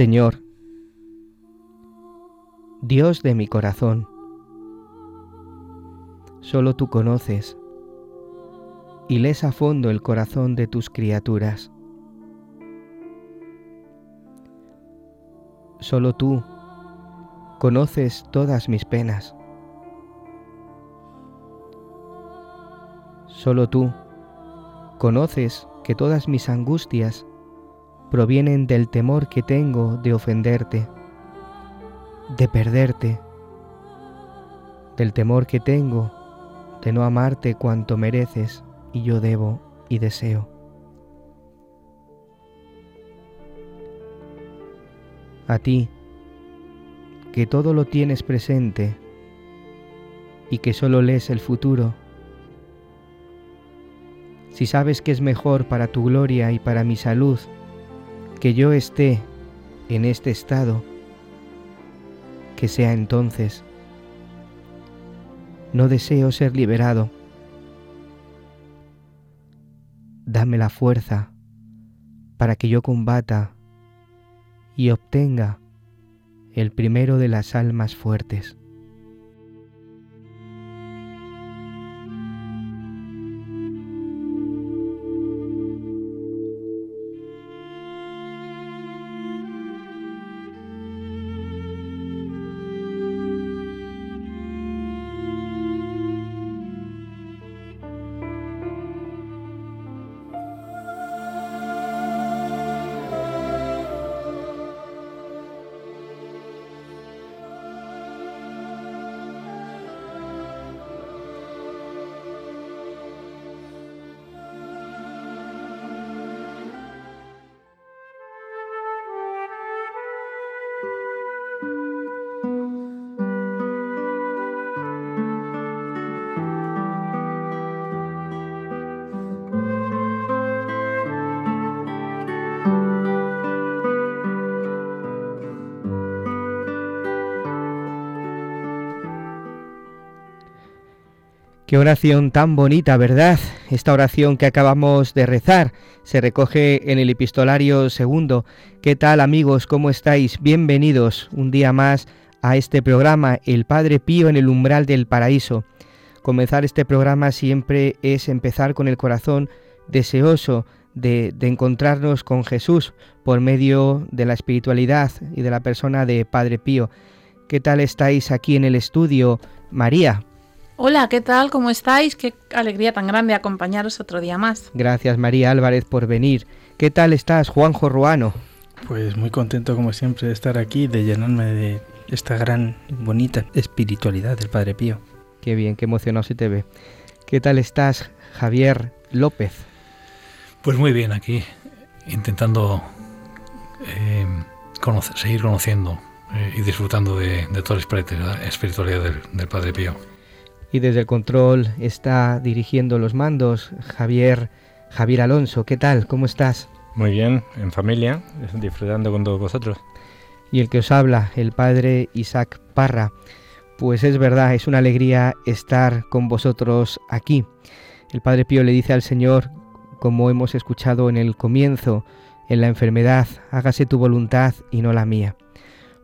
Señor, Dios de mi corazón, solo tú conoces y lees a fondo el corazón de tus criaturas. Solo tú conoces todas mis penas. Solo tú conoces que todas mis angustias provienen del temor que tengo de ofenderte, de perderte, del temor que tengo de no amarte cuanto mereces y yo debo y deseo. A ti, que todo lo tienes presente y que solo lees el futuro, si sabes que es mejor para tu gloria y para mi salud que yo esté en este estado, que sea entonces. No deseo ser liberado. Dame la fuerza para que yo combata y obtenga el primero de las almas fuertes. Qué oración tan bonita, ¿verdad? Esta oración que acabamos de rezar se recoge en el epistolario segundo. ¿Qué tal amigos? ¿Cómo estáis? Bienvenidos un día más a este programa, El Padre Pío en el umbral del paraíso. Comenzar este programa siempre es empezar con el corazón deseoso de, de encontrarnos con Jesús por medio de la espiritualidad y de la persona de Padre Pío. ¿Qué tal estáis aquí en el estudio, María? Hola, ¿qué tal? ¿Cómo estáis? Qué alegría tan grande acompañaros otro día más. Gracias María Álvarez por venir. ¿Qué tal estás, Juanjo Ruano? Pues muy contento como siempre de estar aquí, de llenarme de esta gran, bonita espiritualidad del Padre Pío. Qué bien, qué emocionado se te ve. ¿Qué tal estás, Javier López? Pues muy bien, aquí intentando eh, conocer- seguir conociendo eh, y disfrutando de, de toda la espiritualidad, del Padre Pío. Y desde el control está dirigiendo los mandos Javier Javier Alonso. ¿Qué tal? ¿Cómo estás? Muy bien, en familia, disfrutando con todos vosotros. Y el que os habla, el padre Isaac Parra. Pues es verdad, es una alegría estar con vosotros aquí. El Padre Pío le dice al Señor, como hemos escuchado en el comienzo, en la enfermedad, hágase tu voluntad y no la mía.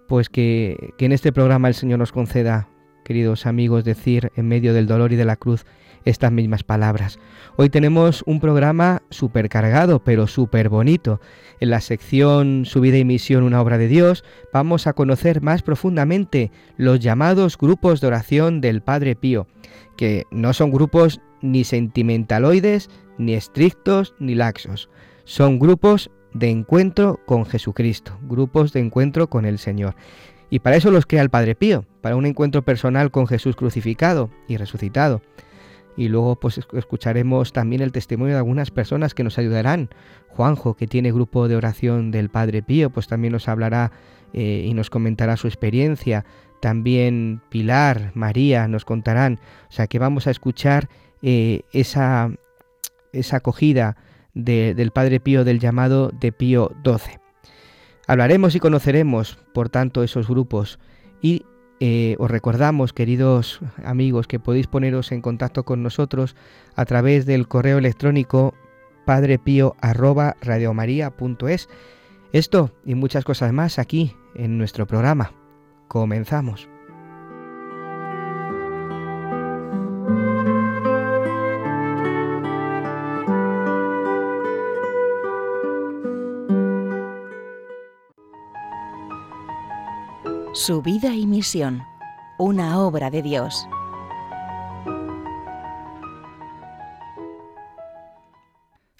Pues que, que en este programa el Señor nos conceda, queridos amigos, decir en medio del dolor y de la cruz estas mismas palabras. Hoy tenemos un programa súper cargado, pero súper bonito. En la sección Su vida y misión, una obra de Dios, vamos a conocer más profundamente los llamados grupos de oración del Padre Pío, que no son grupos ni sentimentaloides, ni estrictos, ni laxos. Son grupos de encuentro con Jesucristo, grupos de encuentro con el Señor. Y para eso los crea el Padre Pío, para un encuentro personal con Jesús crucificado y resucitado. Y luego pues escucharemos también el testimonio de algunas personas que nos ayudarán. Juanjo, que tiene grupo de oración del Padre Pío, pues también nos hablará eh, y nos comentará su experiencia. También Pilar, María nos contarán. O sea que vamos a escuchar eh, esa, esa acogida del Padre Pío del llamado de Pío XII. Hablaremos y conoceremos, por tanto, esos grupos y eh, os recordamos, queridos amigos, que podéis poneros en contacto con nosotros a través del correo electrónico padrepío@radiomaria.es. Esto y muchas cosas más aquí en nuestro programa. Comenzamos. Su vida y misión, una obra de Dios.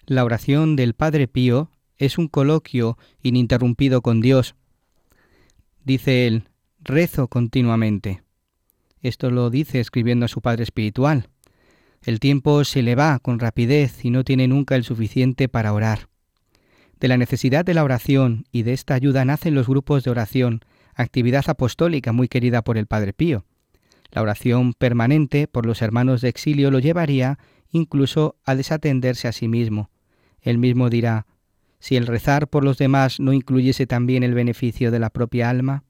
La oración del Padre Pío es un coloquio ininterrumpido con Dios. Dice él, rezo continuamente. Esto lo dice escribiendo a su Padre Espiritual. El tiempo se le va con rapidez y no tiene nunca el suficiente para orar. De la necesidad de la oración y de esta ayuda nacen los grupos de oración actividad apostólica muy querida por el Padre Pío. La oración permanente por los hermanos de exilio lo llevaría incluso a desatenderse a sí mismo. Él mismo dirá, si el rezar por los demás no incluyese también el beneficio de la propia alma.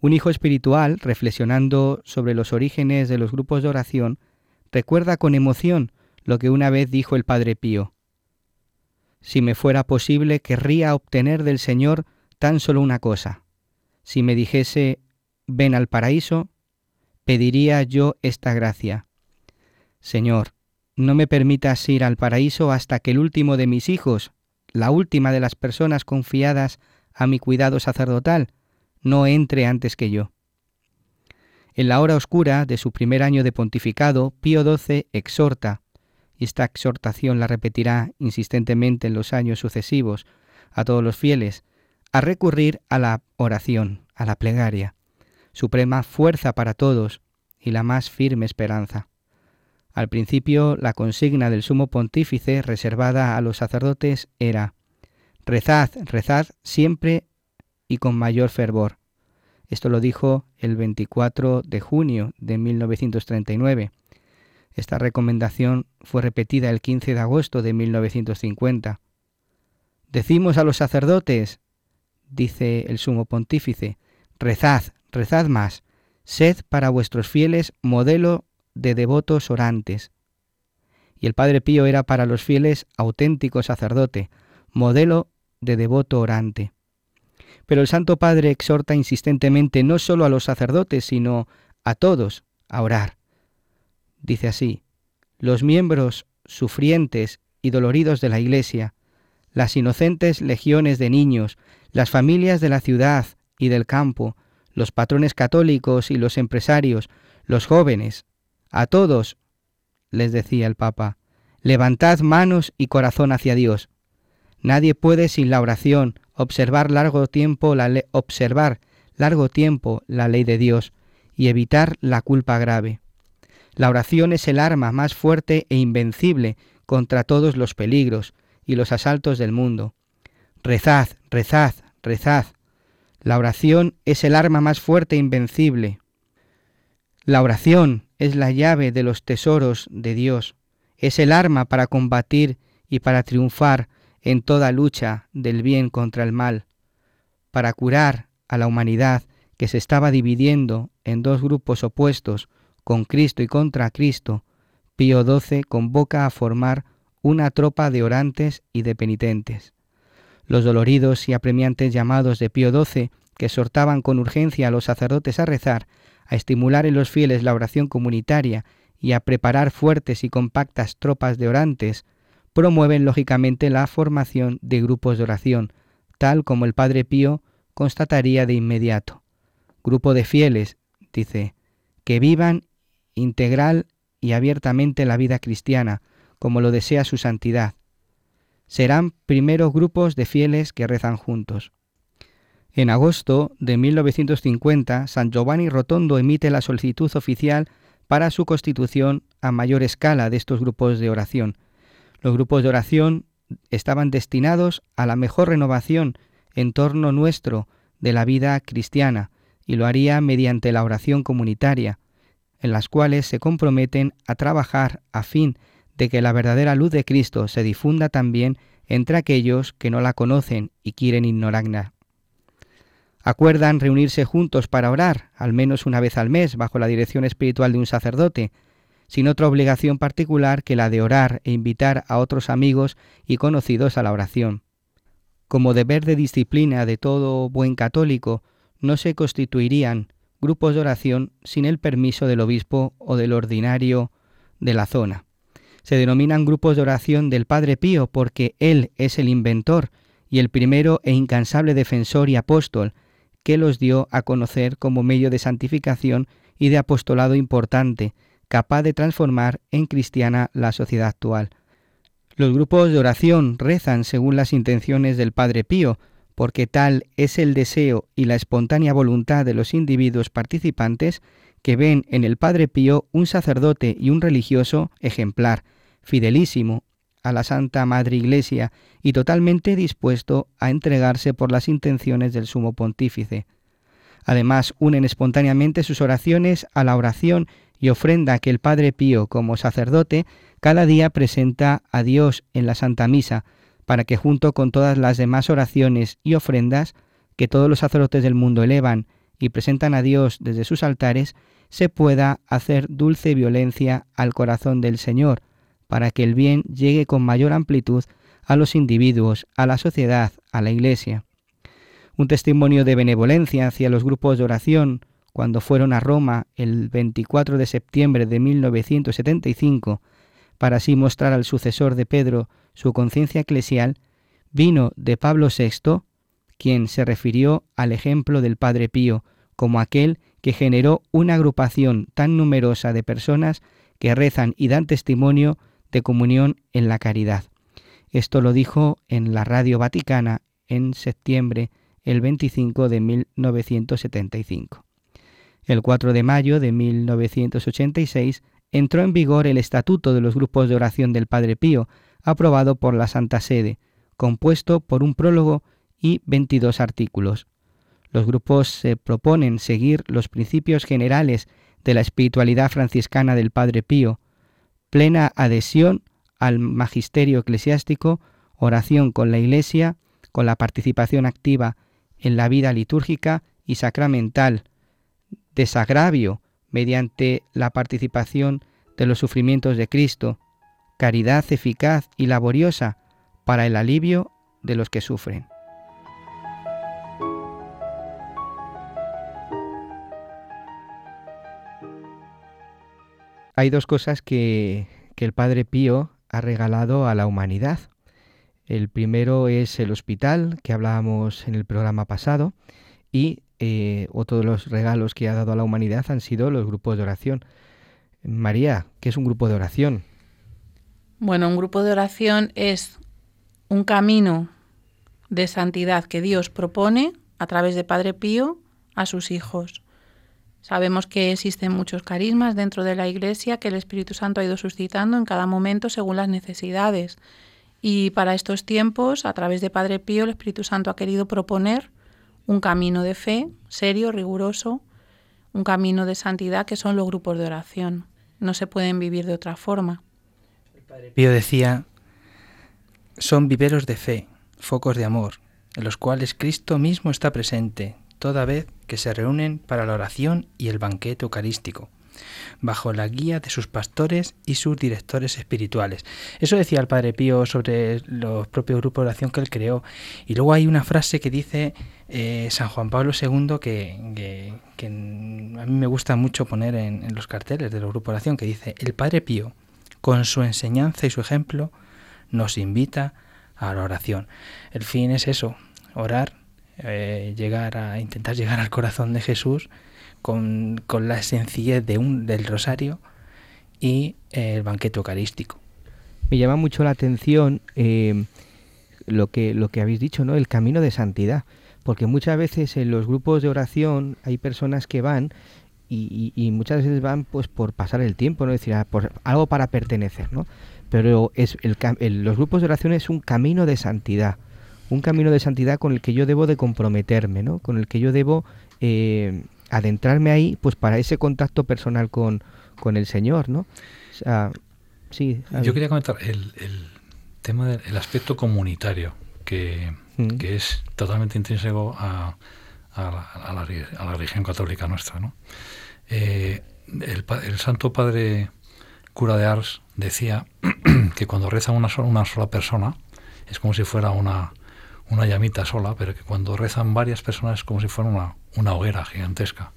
Un hijo espiritual, reflexionando sobre los orígenes de los grupos de oración, recuerda con emoción lo que una vez dijo el Padre Pío. Si me fuera posible, querría obtener del Señor tan solo una cosa, si me dijese, ven al paraíso, pediría yo esta gracia. Señor, no me permitas ir al paraíso hasta que el último de mis hijos, la última de las personas confiadas a mi cuidado sacerdotal, no entre antes que yo. En la hora oscura de su primer año de pontificado, Pío XII exhorta, y esta exhortación la repetirá insistentemente en los años sucesivos, a todos los fieles, a recurrir a la oración, a la plegaria, suprema fuerza para todos y la más firme esperanza. Al principio, la consigna del sumo pontífice reservada a los sacerdotes era Rezad, rezad siempre y con mayor fervor. Esto lo dijo el 24 de junio de 1939. Esta recomendación fue repetida el 15 de agosto de 1950. Decimos a los sacerdotes, dice el sumo pontífice, rezad, rezad más, sed para vuestros fieles modelo de devotos orantes. Y el Padre Pío era para los fieles auténtico sacerdote, modelo de devoto orante. Pero el Santo Padre exhorta insistentemente no solo a los sacerdotes, sino a todos a orar. Dice así, los miembros sufrientes y doloridos de la Iglesia, las inocentes legiones de niños, las familias de la ciudad y del campo, los patrones católicos y los empresarios, los jóvenes, a todos, les decía el Papa, levantad manos y corazón hacia Dios. Nadie puede sin la oración observar largo tiempo la observar largo tiempo la ley de Dios y evitar la culpa grave. La oración es el arma más fuerte e invencible contra todos los peligros y los asaltos del mundo. Rezad, rezad, rezad. La oración es el arma más fuerte e invencible. La oración es la llave de los tesoros de Dios. Es el arma para combatir y para triunfar en toda lucha del bien contra el mal, para curar a la humanidad que se estaba dividiendo en dos grupos opuestos, con Cristo y contra Cristo, Pío XII convoca a formar una tropa de orantes y de penitentes. Los doloridos y apremiantes llamados de Pío XII, que exhortaban con urgencia a los sacerdotes a rezar, a estimular en los fieles la oración comunitaria y a preparar fuertes y compactas tropas de orantes, promueven lógicamente la formación de grupos de oración, tal como el Padre Pío constataría de inmediato. Grupo de fieles, dice, que vivan integral y abiertamente la vida cristiana, como lo desea su santidad. Serán primeros grupos de fieles que rezan juntos. En agosto de 1950, San Giovanni Rotondo emite la solicitud oficial para su constitución a mayor escala de estos grupos de oración. Los grupos de oración estaban destinados a la mejor renovación en torno nuestro de la vida cristiana y lo haría mediante la oración comunitaria, en las cuales se comprometen a trabajar a fin de que la verdadera luz de Cristo se difunda también entre aquellos que no la conocen y quieren ignorarla. Acuerdan reunirse juntos para orar, al menos una vez al mes, bajo la dirección espiritual de un sacerdote, sin otra obligación particular que la de orar e invitar a otros amigos y conocidos a la oración. Como deber de disciplina de todo buen católico, no se constituirían grupos de oración sin el permiso del obispo o del ordinario de la zona. Se denominan grupos de oración del Padre Pío porque él es el inventor y el primero e incansable defensor y apóstol que los dio a conocer como medio de santificación y de apostolado importante, capaz de transformar en cristiana la sociedad actual. Los grupos de oración rezan según las intenciones del Padre Pío, porque tal es el deseo y la espontánea voluntad de los individuos participantes que ven en el Padre Pío un sacerdote y un religioso ejemplar, fidelísimo a la Santa Madre Iglesia y totalmente dispuesto a entregarse por las intenciones del Sumo Pontífice. Además, unen espontáneamente sus oraciones a la oración y ofrenda que el Padre Pío, como sacerdote, cada día presenta a Dios en la Santa Misa, para que junto con todas las demás oraciones y ofrendas que todos los sacerdotes del mundo elevan y presentan a Dios desde sus altares, se pueda hacer dulce violencia al corazón del Señor, para que el bien llegue con mayor amplitud a los individuos, a la sociedad, a la Iglesia. Un testimonio de benevolencia hacia los grupos de oración cuando fueron a Roma el 24 de septiembre de 1975 para así mostrar al sucesor de Pedro su conciencia eclesial, vino de Pablo VI, quien se refirió al ejemplo del Padre Pío como aquel que generó una agrupación tan numerosa de personas que rezan y dan testimonio de comunión en la caridad. Esto lo dijo en la Radio Vaticana en septiembre el 25 de 1975. El 4 de mayo de 1986 entró en vigor el Estatuto de los Grupos de Oración del Padre Pío, aprobado por la Santa Sede, compuesto por un prólogo y 22 artículos. Los grupos se proponen seguir los principios generales de la espiritualidad franciscana del Padre Pío, plena adhesión al magisterio eclesiástico, oración con la Iglesia, con la participación activa en la vida litúrgica y sacramental, desagravio mediante la participación de los sufrimientos de Cristo, caridad eficaz y laboriosa para el alivio de los que sufren. Hay dos cosas que, el Padre Pío ha regalado a la humanidad. El primero es el hospital, que hablábamos en el programa pasado, y eh, otro de los regalos que ha dado a la humanidad han sido los grupos de oración. María, ¿qué es un grupo de oración? Bueno, un grupo de oración es un camino de santidad que Dios propone a través de Padre Pío a sus hijos. Sabemos que existen muchos carismas dentro de la Iglesia que el Espíritu Santo ha ido suscitando en cada momento según las necesidades. Y para estos tiempos, a través de Padre Pío, el Espíritu Santo ha querido proponer un camino de fe serio, riguroso, un camino de santidad que son los grupos de oración. No se pueden vivir de otra forma. Padre Pío decía, son viveros de fe, focos de amor, en los cuales Cristo mismo está presente, toda vez que se reúnen para la oración y el banquete eucarístico, bajo la guía de sus pastores y sus directores espirituales. Eso decía el Padre Pío sobre los propios grupos de oración que él creó. Y luego hay una frase que dice eh, San Juan Pablo II que, a mí me gusta mucho poner en, en los carteles de los grupos de oración, que dice, el Padre Pío, con su enseñanza y su ejemplo, nos invita a la oración. El fin es eso, orar eh, llegar a intentar llegar al corazón de Jesús con, la sencillez de un, del rosario y el banquete eucarístico. Me llama mucho la atención eh, lo, que, lo que habéis dicho, ¿no? El camino de santidad. Porque muchas veces en los grupos de oración hay personas que van y, muchas veces van pues por pasar el tiempo, ¿no? Es decir, algo para pertenecer, ¿no? Pero es el, el- los grupos de oración es un camino de santidad. Un camino de santidad con el que yo debo de comprometerme, ¿no? Con el que yo debo eh, adentrarme ahí, pues para ese contacto personal con, con el Señor, ¿no? O sea, sí. Yo quería comentar el, el tema del aspecto comunitario, que, Mm. que es totalmente intrínseco a, a la, a la re- a la religión católica nuestra. ¿no? Eh, el, el Santo Padre Cura de Ars decía que cuando reza una sola, una sola persona es como si fuera una, una llamita sola, pero que cuando rezan varias personas es como si fuera una, una hoguera gigantesca,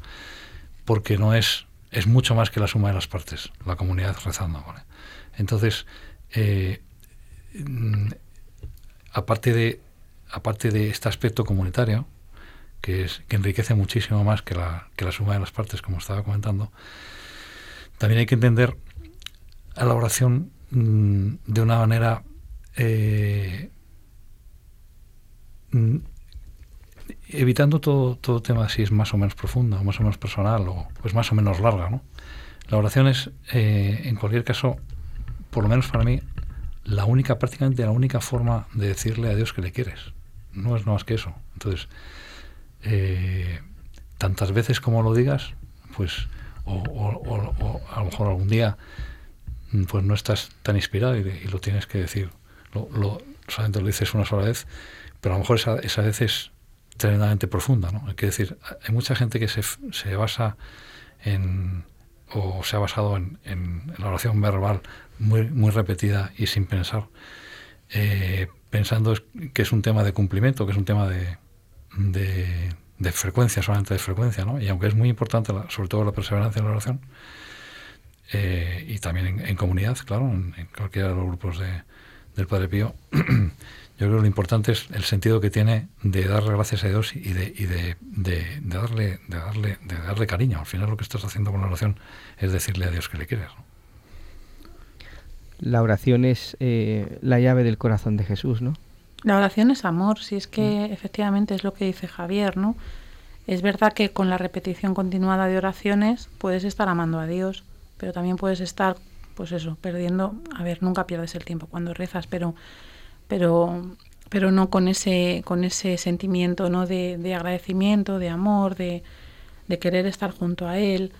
porque no es, es mucho más que la suma de las partes, la comunidad rezando. ¿vale? Entonces, eh, aparte, de, aparte de este aspecto comunitario, que, es, que enriquece muchísimo más que la, que la suma de las partes, como estaba comentando, también hay que entender a la oración mm, de una manera eh, evitando todo, todo tema si es más o menos profunda, más o menos personal, o pues más o menos larga. ¿no? La oración es, eh, en cualquier caso, por lo menos para mí, la única, prácticamente la única forma de decirle a Dios que le quieres. No es más que eso. Entonces, eh, tantas veces como lo digas, pues, o, a lo mejor algún día, mm, pues no estás tan inspirado y, y lo tienes que decir. Lo, lo- solamente lo dices una sola vez, pero a lo mejor esa, esa vez es tremendamente profunda. ¿no? Hay que decir, hay mucha gente que se, se basa en, o se ha basado en, en la oración verbal muy, muy repetida y sin pensar, eh, pensando que es un tema de cumplimiento, que es un tema de, de, de frecuencia, solamente de frecuencia, ¿no? Y aunque es muy importante, la- sobre todo la perseverancia en la oración, eh, y también en, en comunidad, claro, en, en cualquiera de los grupos de, del Padre Pío, yo creo que lo importante es el sentido que tiene de darle gracias a Dios y de, y de, de- de darle, de, darle, de darle cariño. Al final lo que estás haciendo con la oración es decirle a Dios que le quieres. ¿no? La oración es eh, la llave del corazón de Jesús, ¿no? La oración es amor, si es que efectivamente es lo que dice Javier, ¿no? Es verdad que con la repetición continuada de oraciones puedes estar amando a Dios, pero también puedes estar, pues eso, perdiendo, a ver, nunca pierdes el tiempo cuando rezas, pero, pero, pero no con ese, con ese sentimiento, ¿no? De, de agradecimiento, de amor, de, de querer estar junto a Él.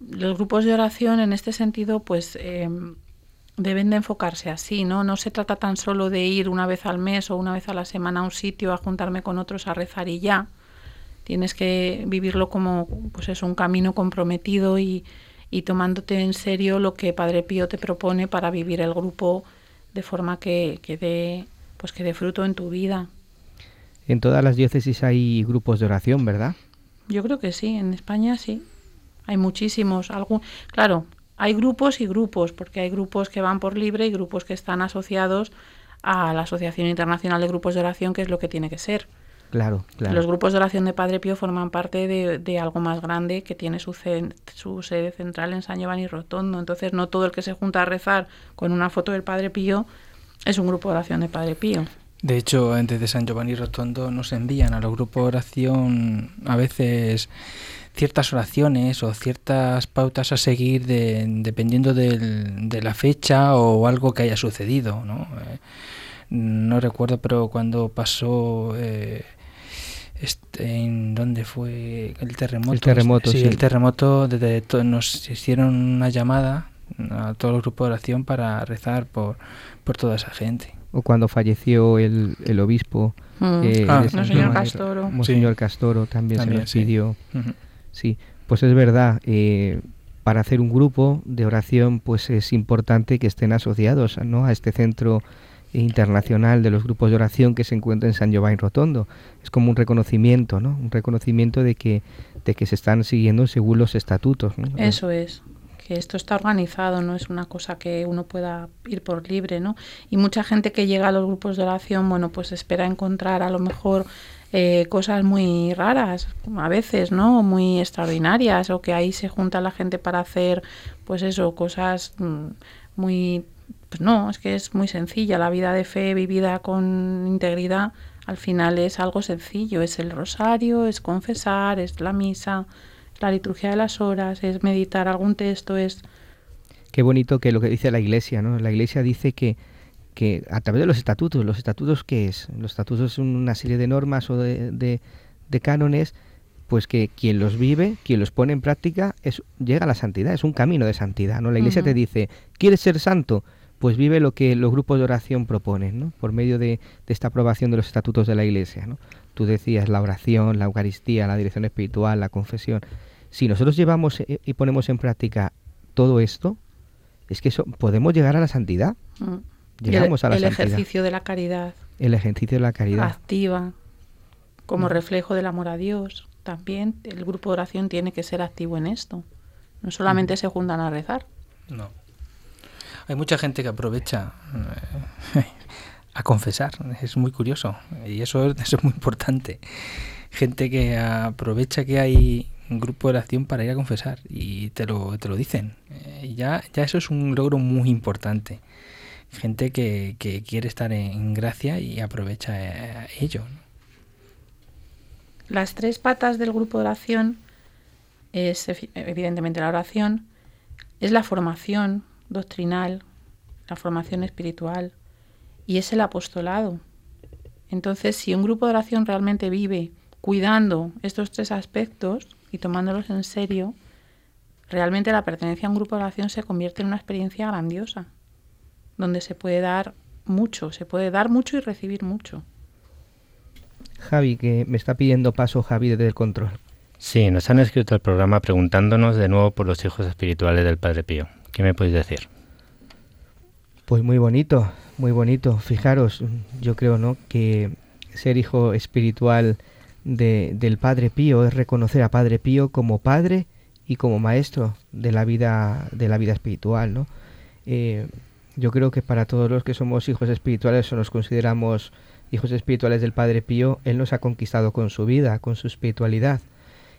Los grupos de oración en este sentido, pues eh, deben de enfocarse así, ¿no? No se trata tan solo de ir una vez al mes o una vez a la semana a un sitio a juntarme con otros a rezar y ya. Tienes que vivirlo como, pues es un camino comprometido y, y tomándote en serio lo que Padre Pío te propone para vivir el grupo de forma que, que dé, pues que dé fruto en tu vida. En todas las diócesis hay grupos de oración, ¿verdad? Yo creo que sí, en España sí. Hay muchísimos. Algún, claro, hay grupos y grupos, porque hay grupos que van por libre y grupos que están asociados a la Asociación Internacional de Grupos de Oración, que es lo que tiene que ser. Claro, claro. Los grupos de oración de Padre Pío forman parte de, de algo más grande que tiene su, cen- su sede central en San Giovanni Rotondo. Entonces, no todo el que se junta a rezar con una foto del Padre Pío es un grupo de oración de Padre Pío. De hecho, desde San Giovanni Rotondo nos envían a los grupos de oración a veces ciertas oraciones o ciertas pautas a seguir de- dependiendo del- de la fecha o algo que haya sucedido, ¿no? Eh, no recuerdo, pero cuando pasó eh, este, en dónde fue el terremoto. El terremoto, sí. el terremoto desde nos hicieron una llamada a todos los grupos de oración para rezar por, por toda esa gente. O cuando falleció el, el obispo. Mm. eh, Ah, de San Monseñor Giovanni, Castoro. Monseñor Castoro también, También, se nos sí. pidió. Sí, pues es verdad. eh, para hacer un grupo de oración, pues es importante que estén asociados ¿no? a este centro internacional de los grupos de oración que se encuentra en San Giovanni Rotondo. Es como un reconocimiento, ¿no? Un reconocimiento de que, de que se están siguiendo según los estatutos. Eso es, que esto está organizado, no es una cosa que uno pueda ir por libre, ¿no? Y mucha gente que llega a los grupos de oración, bueno, pues espera encontrar a lo mejor eh, cosas muy raras, a veces, ¿no? Muy extraordinarias, o que ahí se junta la gente para hacer, pues eso, cosas mm, muy... Pues no, es que es muy sencilla. La vida de fe vivida con integridad, al final es algo sencillo. Es el rosario, es confesar, es la misa, es la liturgia de las horas, es meditar algún texto, es... Qué bonito que lo que dice la Iglesia, ¿no? La Iglesia dice que que a través de los estatutos, ¿los estatutos qué es? Los estatutos son una serie de normas o de, de, cánones, pues que quien los vive, quien los pone en práctica, es, llega a la santidad, es un camino de santidad, ¿no? La Iglesia te dice, ¿quieres ser santo? Pues vive lo que los grupos de oración proponen, ¿no? Por medio de, de esta aprobación de los estatutos de la Iglesia, ¿no? Tú decías la oración, la Eucaristía, la dirección espiritual, la confesión. Si nosotros llevamos eh, y ponemos en práctica todo esto, es que eso, podemos llegar a la santidad. Mm llegamos el, a la el ejercicio de la caridad. El ejercicio de la caridad. Activa, como mm. reflejo del amor a Dios. También el grupo de oración tiene que ser activo en esto. No solamente mm. se juntan a rezar. No. Hay mucha gente que aprovecha eh, a confesar. Es muy curioso. Y eso, eso es muy importante. Gente que aprovecha que hay un grupo de oración para ir a confesar y te lo, te lo dicen. Eh, ya, ya eso es un logro muy importante gente que, quiere estar en, gracia y aprovecha eh, ello. Las tres patas del grupo de oración es evidentemente la oración, es la formación doctrinal, la formación espiritual y es el apostolado. Entonces, si un grupo de oración realmente vive cuidando estos tres aspectos y tomándolos en serio, realmente la pertenencia a un grupo de oración se convierte en una experiencia grandiosa donde se puede dar mucho, se puede dar mucho y recibir mucho. Javi, que me está pidiendo paso Javi desde el control. Sí, nos han escrito el programa preguntándonos de nuevo por los hijos espirituales del Padre Pío. ¿Qué me podéis decir? Pues muy bonito, muy bonito. Fijaros, yo creo, ¿no? Que ser hijo espiritual de, del Padre Pío es reconocer a Padre Pío como padre y como maestro de la vida, de la vida espiritual, ¿no? Eh, yo creo que para todos los que somos hijos espirituales o nos consideramos hijos espirituales del Padre Pío, Él nos ha conquistado con su vida, con su espiritualidad.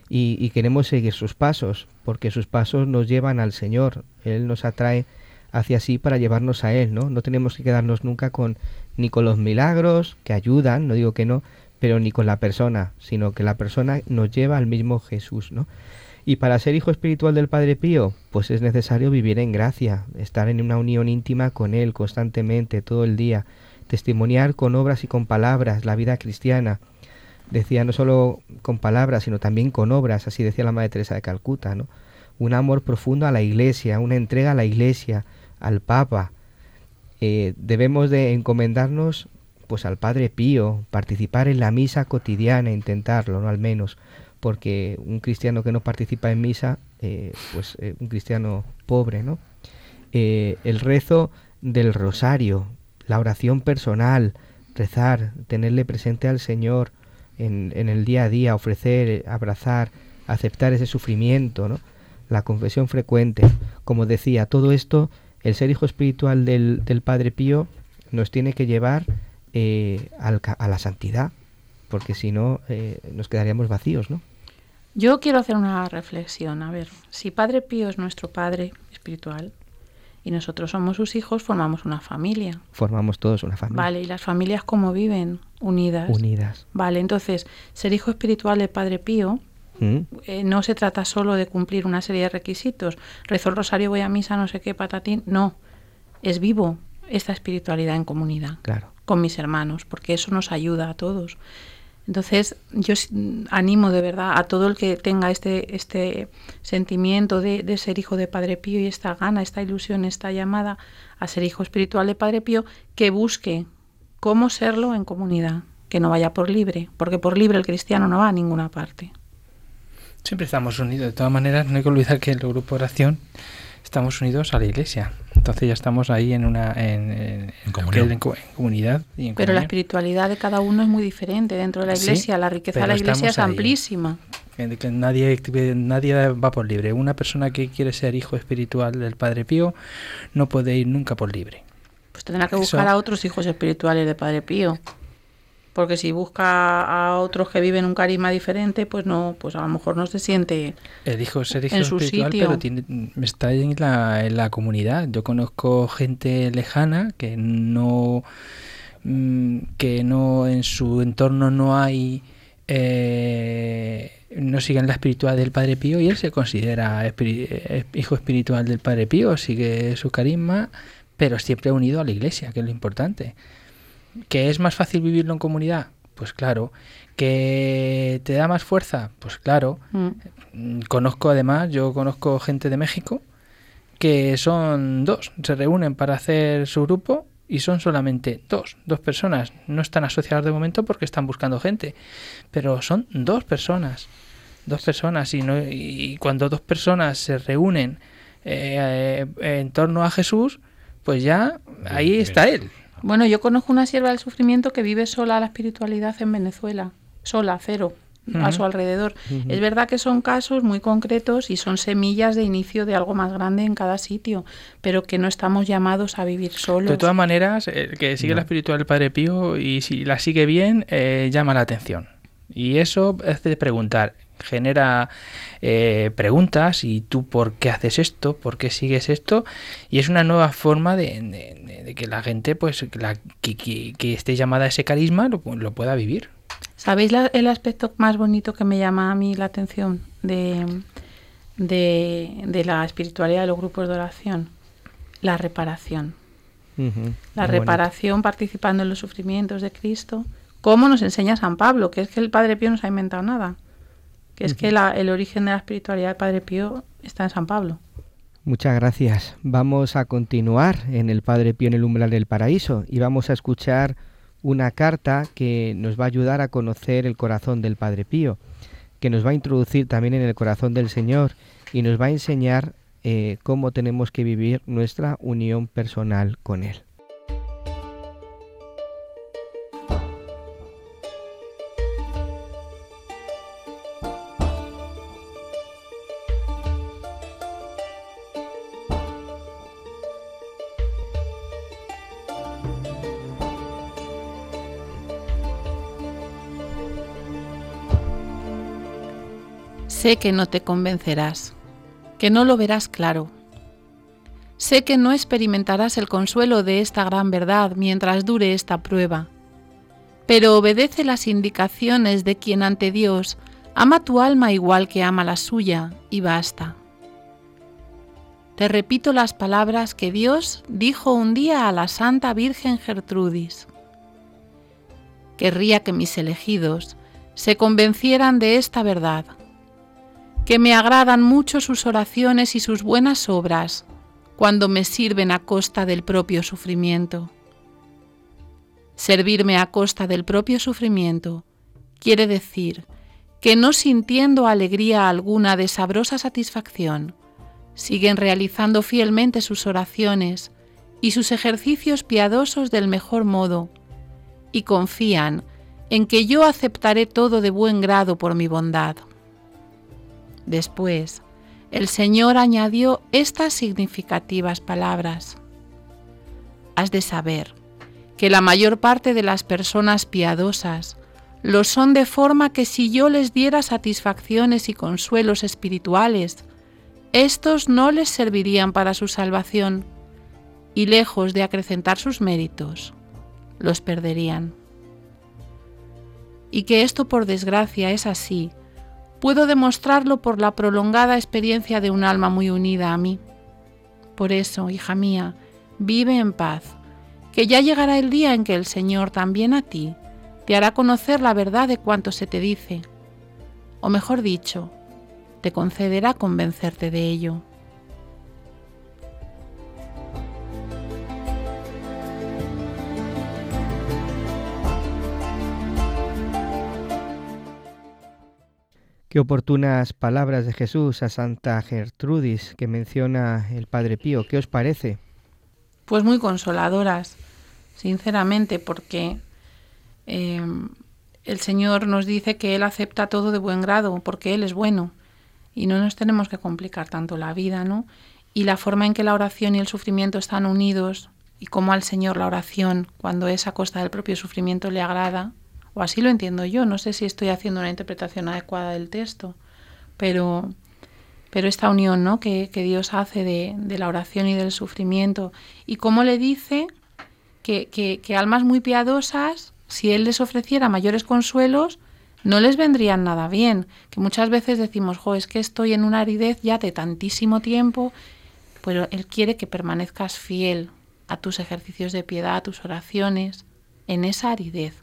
Y, queremos seguir sus pasos, porque sus pasos nos llevan al Señor. Él nos atrae hacia sí para llevarnos a Él, ¿no? No tenemos que quedarnos nunca con ni con los milagros que ayudan, no digo que no, pero ni con la persona, sino que la persona nos lleva al mismo Jesús, ¿no? Y para ser hijo espiritual del Padre Pío, pues es necesario vivir en gracia, estar en una unión íntima con Él constantemente, todo el día, testimoniar con obras y con palabras la vida cristiana. Decía no solo con palabras, sino también con obras, así decía la Madre Teresa de Calcuta, ¿no? Un amor profundo a la Iglesia, una entrega a la Iglesia, al Papa. Eh, debemos de encomendarnos pues al Padre Pío, participar en la misa cotidiana, intentarlo, ¿no? Al menos porque un cristiano que no participa en misa, eh, pues eh, un cristiano pobre, ¿no? Eh, el rezo del rosario, la oración personal, rezar, tenerle presente al Señor en, en, el día a día, ofrecer, abrazar, aceptar ese sufrimiento, ¿no? La confesión frecuente, como decía, todo esto, el ser hijo espiritual del, del Padre Pío nos tiene que llevar a la santidad, porque si no nos quedaríamos vacíos, ¿no? Yo quiero hacer una reflexión. A ver, si Padre Pío es nuestro Padre espiritual y nosotros somos sus hijos, formamos una familia. Formamos todos una familia. Vale, ¿y las familias cómo viven? Unidas. Unidas. Vale, entonces, ser hijo espiritual de Padre Pío ¿Mm? eh, no se trata solo de cumplir una serie de requisitos. Rezo el rosario, voy a misa, no sé qué, patatín. No, es vivo esta espiritualidad en comunidad. Claro. Con mis hermanos, porque eso nos ayuda a todos. Entonces, yo animo de verdad a todo el que tenga este, este sentimiento de, ser hijo de Padre Pío y esta gana, esta ilusión, esta llamada a ser hijo espiritual de Padre Pío, que busque cómo serlo en comunidad, que no vaya por libre, porque por libre el cristiano no va a ninguna parte. Siempre estamos unidos, de todas maneras, no hay que olvidar que el grupo de oración estamos unidos a la iglesia. Entonces ya estamos ahí en una en, comunidad. Pero la espiritualidad de cada uno es muy diferente dentro de la iglesia. la riqueza de la iglesia es amplísima. Que, nadie, nadie va por libre. Una persona que quiere ser hijo espiritual del Padre Pío no puede ir nunca por libre. Pues tendrá que buscar a otros hijos espirituales del Padre Pío. Porque si busca a otros que viven un carisma diferente, pues no, pues a lo mejor no se siente El hijo ser hijo En su espiritual, sitio. pero tiene, está en la, en la comunidad. Yo conozco gente lejana que no mm, que no en su entorno no hay eh, no siguen la espiritual del Padre Pío y él se considera espiri- eh, hijo espiritual del Padre Pío, sigue su carisma, pero siempre unido a la iglesia, que es lo importante. ¿Que es más fácil vivirlo en comunidad? Pues claro. ¿Que te da más fuerza? Pues claro. Mm. Mm, Conozco además, yo conozco gente de México que son dos, se reúnen para hacer su grupo y son solamente dos, dos personas. No están asociadas de momento porque están buscando gente, pero son dos personas, dos personas y, no, y cuando dos personas se reúnen eh, eh, en torno a Jesús, pues ya ahí bien. está él. Bueno, yo conozco una sierva del sufrimiento que vive sola la espiritualidad en Venezuela, sola, cero, a su alrededor. Es verdad que son casos muy concretos y son semillas de inicio de algo más grande en cada sitio, pero que no estamos llamados a vivir solos. De todas maneras, el que sigue la espiritual del Padre Pío y si la sigue bien, eh, llama la atención. Y eso hace preguntar, genera eh, preguntas y tú por qué haces esto, por qué sigues esto, y es una nueva forma de, de- de- de que la gente, pues, que, la- que- que- que esté llamada a ese carisma, lo, lo pueda vivir. ¿Sabéis la- el aspecto más bonito que me llama a mí la atención de, de, de la espiritualidad de los grupos de oración? La reparación. La muy bonito. reparación participando en los sufrimientos de Cristo. ¿Cómo nos enseña San Pablo? Que es que el Padre Pío no se ha inventado nada. Que es que la- el origen de la espiritualidad del Padre Pío está en San Pablo. Muchas gracias. Vamos a continuar en el Padre Pío en el umbral del paraíso y vamos a escuchar una carta que nos va a ayudar a conocer el corazón del Padre Pío, que nos va a introducir también en el corazón del Señor y nos va a enseñar eh, cómo tenemos que vivir nuestra unión personal con Él. Sé que no te convencerás, que no lo verás claro. Sé que no experimentarás el consuelo de esta gran verdad mientras dure esta prueba. Pero obedece las indicaciones de quien ante Dios ama tu alma igual que ama la suya y basta. Te repito las palabras que Dios dijo un día a la Santa Virgen Gertrudis. Querría que mis elegidos se convencieran de esta verdad que me agradan mucho sus oraciones y sus buenas obras cuando me sirven a costa del propio sufrimiento. Servirme a costa del propio sufrimiento quiere decir que no sintiendo alegría alguna de sabrosa satisfacción, siguen realizando fielmente sus oraciones y sus ejercicios piadosos del mejor modo, y confían en que yo aceptaré todo de buen grado por mi bondad. Después, el Señor añadió estas significativas palabras. Has de saber que la mayor parte de las personas piadosas lo son de forma que si yo les diera satisfacciones y consuelos espirituales, estos no les servirían para su salvación y lejos de acrecentar sus méritos, los perderían. Y que esto por desgracia es así, puedo demostrarlo por la prolongada experiencia de un alma muy unida a mí. Por eso, hija mía, vive en paz, que ya llegará el día en que el Señor también a ti te hará conocer la verdad de cuanto se te dice, o mejor dicho, te concederá convencerte de ello. Qué oportunas palabras de Jesús a Santa Gertrudis que menciona el Padre Pío. ¿Qué os parece? Pues muy consoladoras, sinceramente, porque eh, el Señor nos dice que Él acepta todo de buen grado, porque Él es bueno, y no nos tenemos que complicar tanto la vida, ¿no? Y la forma en que la oración y el sufrimiento están unidos, y cómo al Señor la oración, cuando es a costa del propio sufrimiento, le agrada, O así lo entiendo yo. No sé si estoy haciendo una interpretación adecuada del texto, pero, pero esta unión ¿no? que, que Dios hace de, de, la oración y del sufrimiento. Y cómo le dice que, que, que almas muy piadosas, si Él les ofreciera mayores consuelos, no les vendrían nada bien. Que muchas veces decimos, jo, es que estoy en una aridez ya de tantísimo tiempo, pero Él quiere que permanezcas fiel a tus ejercicios de piedad, a tus oraciones, en esa aridez.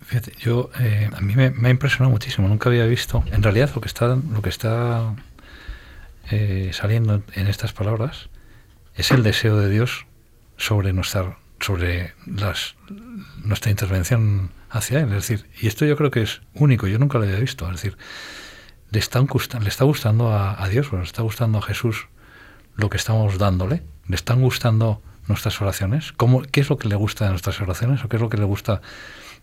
Fíjate, yo eh, a mí me, ha impresionado muchísimo. Nunca había visto, en realidad, lo que está, lo que está eh, saliendo en estas palabras es el deseo de Dios sobre nuestra, sobre nuestra intervención hacia Él. Es decir, y esto yo creo que es único. Yo nunca lo había visto. Es decir, le está, le está gustando a, Dios, le está gustando a Jesús lo que estamos dándole. Le están gustando nuestras oraciones. ¿Cómo, ¿Qué es lo que le gusta de nuestras oraciones o qué es lo que le gusta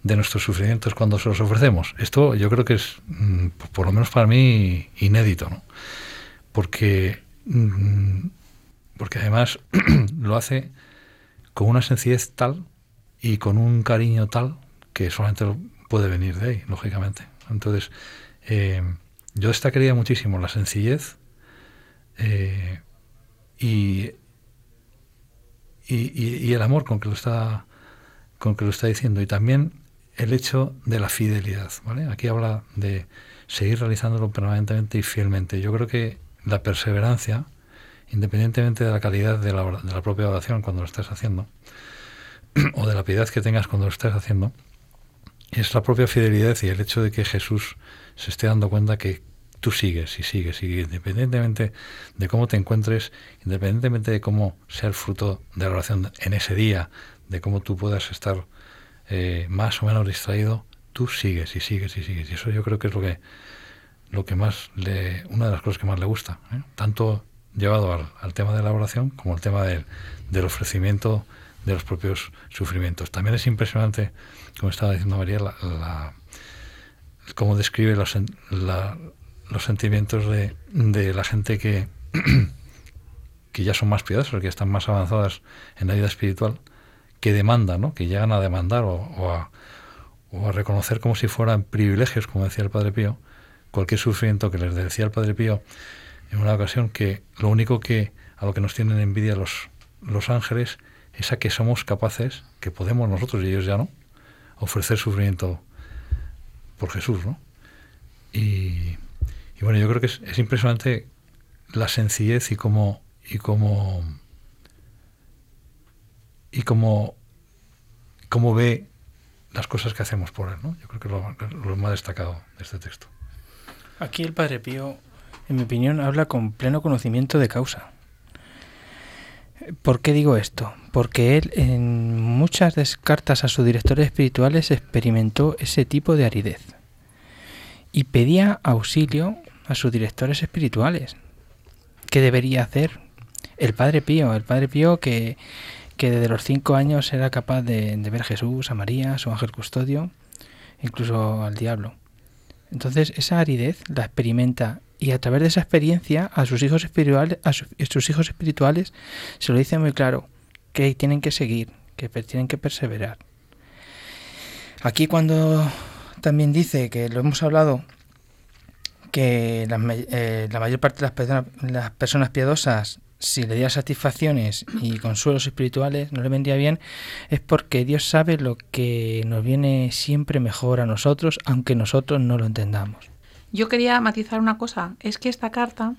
de nuestros sufrimientos cuando se los ofrecemos. Esto yo creo que es, mm, por lo menos para mí, inédito, ¿no? Porque, mm, porque además lo hace con una sencillez tal y con un cariño tal que solamente puede venir de ahí, lógicamente. Entonces, eh, yo destacaría muchísimo la sencillez eh, y, y, el amor con que lo está con que lo está diciendo y también el hecho de la fidelidad. ¿vale? Aquí habla de seguir realizándolo permanentemente y fielmente. Yo creo que la perseverancia, independientemente de la calidad de la, de la propia oración cuando lo estés haciendo, o de la piedad que tengas cuando lo estés haciendo, es la propia fidelidad y el hecho de que Jesús se esté dando cuenta que tú sigues y sigues y independientemente de cómo te encuentres, independientemente de cómo sea el fruto de la oración en ese día, de cómo tú puedas estar eh, más o menos distraído, tú sigues y sigues y sigues. Y eso yo creo que es lo que, lo que más le, una de las cosas que más le gusta, ¿eh? tanto llevado al, tema de la oración como al tema del, del ofrecimiento de los propios sufrimientos. También es impresionante, como estaba diciendo María, la, la cómo describe la, los sentimientos de, de, la gente que, que ya son más piadosas, que están más avanzadas en la vida espiritual, que demandan, ¿no? que llegan a demandar o, a, a, reconocer como si fueran privilegios, como decía el Padre Pío, cualquier sufrimiento que les decía el Padre Pío en una ocasión, que lo único que a lo que nos tienen envidia los, los ángeles es a que somos capaces, que podemos nosotros y ellos ya no, ofrecer sufrimiento por Jesús, ¿no? Y, y bueno, yo creo que es, es, impresionante la sencillez y cómo, y cómo y cómo, cómo ve las cosas que hacemos por él. ¿no? Yo creo que es lo, lo, más destacado de este texto. Aquí el Padre Pío, en mi opinión, habla con pleno conocimiento de causa. ¿Por qué digo esto? Porque él en muchas cartas a sus directores espirituales experimentó ese tipo de aridez y pedía auxilio a sus directores espirituales. ¿Qué debería hacer? El Padre Pío, el Padre Pío que que desde los cinco años era capaz de, ver a Jesús, a María, a su ángel custodio, incluso al diablo. Entonces esa aridez la experimenta y a través de esa experiencia a sus hijos espirituales, a sus hijos espirituales se lo dice muy claro que tienen que seguir, que tienen que perseverar. Aquí cuando también dice que lo hemos hablado que la, eh, la mayor parte de las personas, las personas piadosas si le diera satisfacciones y consuelos espirituales no le vendría bien, es porque Dios sabe lo que nos viene siempre mejor a nosotros, aunque nosotros no lo entendamos. Yo quería matizar una cosa, es que esta carta,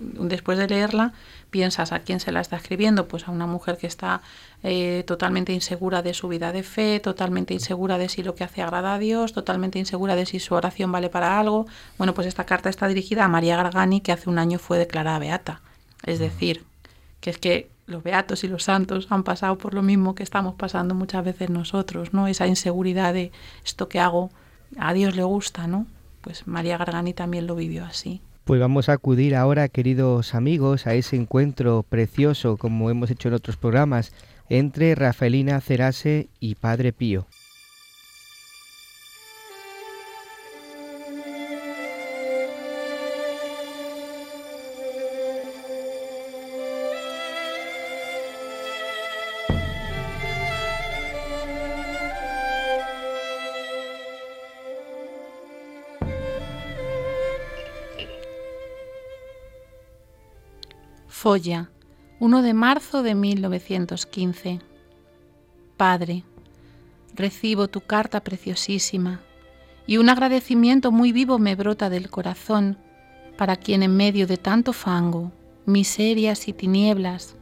después de leerla, piensas a quién se la está escribiendo, pues a una mujer que está eh, totalmente insegura de su vida de fe, totalmente insegura de si lo que hace agrada a Dios, totalmente insegura de si su oración vale para algo. Bueno, pues esta carta está dirigida a María Gargani, que hace un año fue declarada beata. Es decir, que es que los beatos y los santos han pasado por lo mismo que estamos pasando muchas veces nosotros, ¿no? Esa inseguridad de esto que hago, a Dios le gusta, ¿no? Pues María Gargani también lo vivió así. Pues vamos a acudir ahora, queridos amigos, a ese encuentro precioso, como hemos hecho en otros programas, entre Rafaelina Cerase y Padre Pío. Folla, 1 de marzo de 1915. Padre, recibo tu carta preciosísima y un agradecimiento muy vivo me brota del corazón para quien en medio de tanto fango, miserias y tinieblas,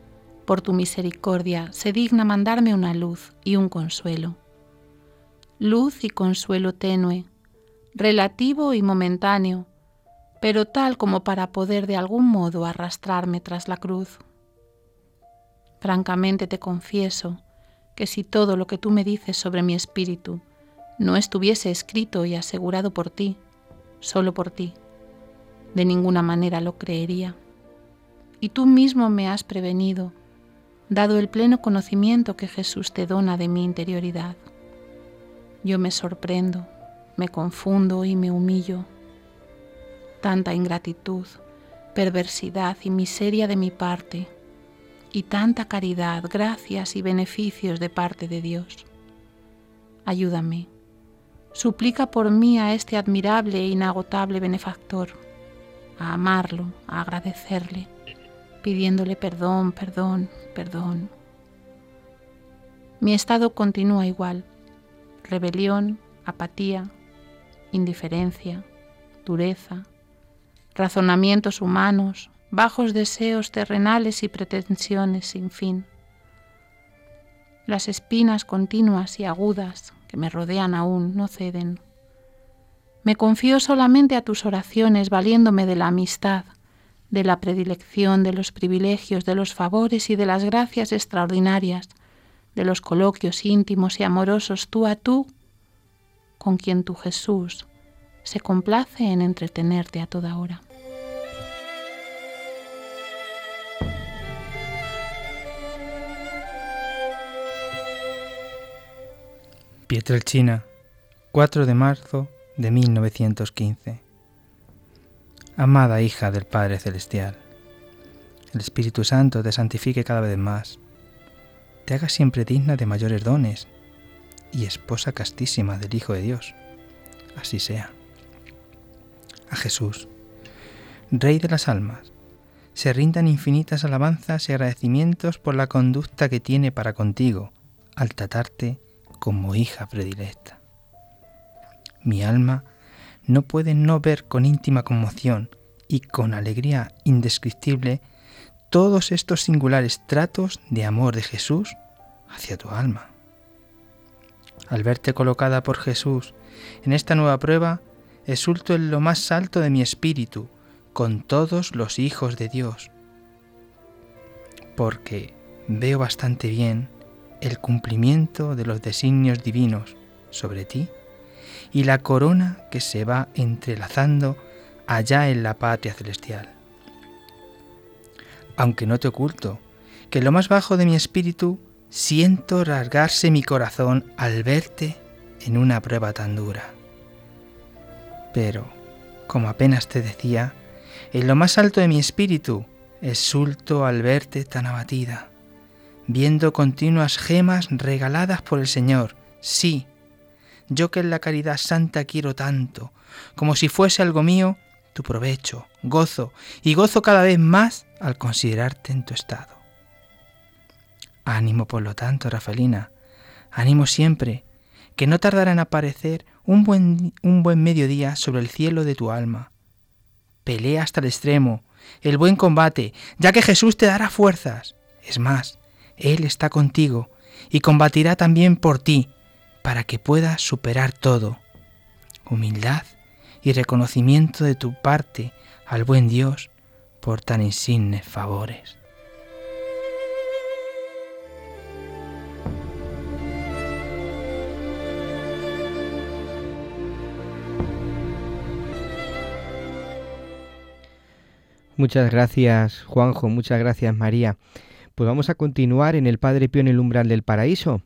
por tu misericordia se digna mandarme una luz y un consuelo. Luz y consuelo tenue, relativo y momentáneo, pero tal como para poder de algún modo arrastrarme tras la cruz. Francamente te confieso que si todo lo que tú me dices sobre mi espíritu no estuviese escrito y asegurado por ti, solo por ti, de ninguna manera lo creería. Y tú mismo me has prevenido, dado el pleno conocimiento que Jesús te dona de mi interioridad. Yo me sorprendo, me confundo y me humillo. Tanta ingratitud, perversidad y miseria de mi parte, y tanta caridad, gracias y beneficios de parte de Dios. Ayúdame, suplica por mí a este admirable e inagotable benefactor, a amarlo, a agradecerle, pidiéndole perdón, perdón, perdón. Mi estado continúa igual, rebelión, apatía, indiferencia, dureza, razonamientos humanos, bajos deseos terrenales y pretensiones sin fin. Las espinas continuas y agudas que me rodean aún no ceden. Me confío solamente a tus oraciones, valiéndome de la amistad, de la predilección, de los privilegios, de los favores y de las gracias extraordinarias, de los coloquios íntimos y amorosos tú a tú, con quien tu Jesús se complace en entretenerte a toda hora. Pietrelcina, 4 de marzo de 1915. Amada hija del Padre Celestial, el Espíritu Santo te santifique cada vez más, te haga siempre digna de mayores dones y esposa castísima del Hijo de Dios. Así sea. A Jesús, Rey de las almas, se rindan infinitas alabanzas y agradecimientos por la conducta que tiene para contigo al tratarte como hija predilecta. Mi alma no puede no ver con íntima conmoción y con alegría indescriptible todos estos singulares tratos de amor de Jesús hacia tu alma. Al verte colocada por Jesús en esta nueva prueba, exulto en lo más alto de mi espíritu con todos los hijos de Dios, porque veo bastante bien el cumplimiento de los designios divinos sobre ti y la corona que se va entrelazando allá en la patria celestial. Aunque no te oculto que en lo más bajo de mi espíritu siento rasgarse mi corazón al verte en una prueba tan dura. Pero, como apenas te decía, en lo más alto de mi espíritu exulto al verte tan abatida viendo continuas gemas regaladas por el Señor. Sí, yo que en la caridad santa quiero tanto, como si fuese algo mío, tu provecho, gozo, y gozo cada vez más al considerarte en tu estado. Ánimo, por lo tanto, Rafaelina, ánimo siempre, que no tardará en aparecer un buen, un buen mediodía sobre el cielo de tu alma. Pelea hasta el extremo, el buen combate, ya que Jesús te dará fuerzas. Es más, él está contigo y combatirá también por ti para que puedas superar todo. Humildad y reconocimiento de tu parte al buen Dios por tan insignes favores. Muchas gracias Juanjo, muchas gracias María. Pues vamos a continuar en el Padre Pío en el umbral del paraíso